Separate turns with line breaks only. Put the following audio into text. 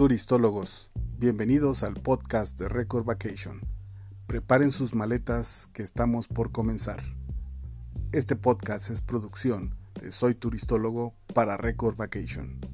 Turistólogos, bienvenidos al podcast de Record Vacation. Preparen sus maletas que estamos por comenzar. Este podcast es producción de Soy Turistólogo para Record Vacation.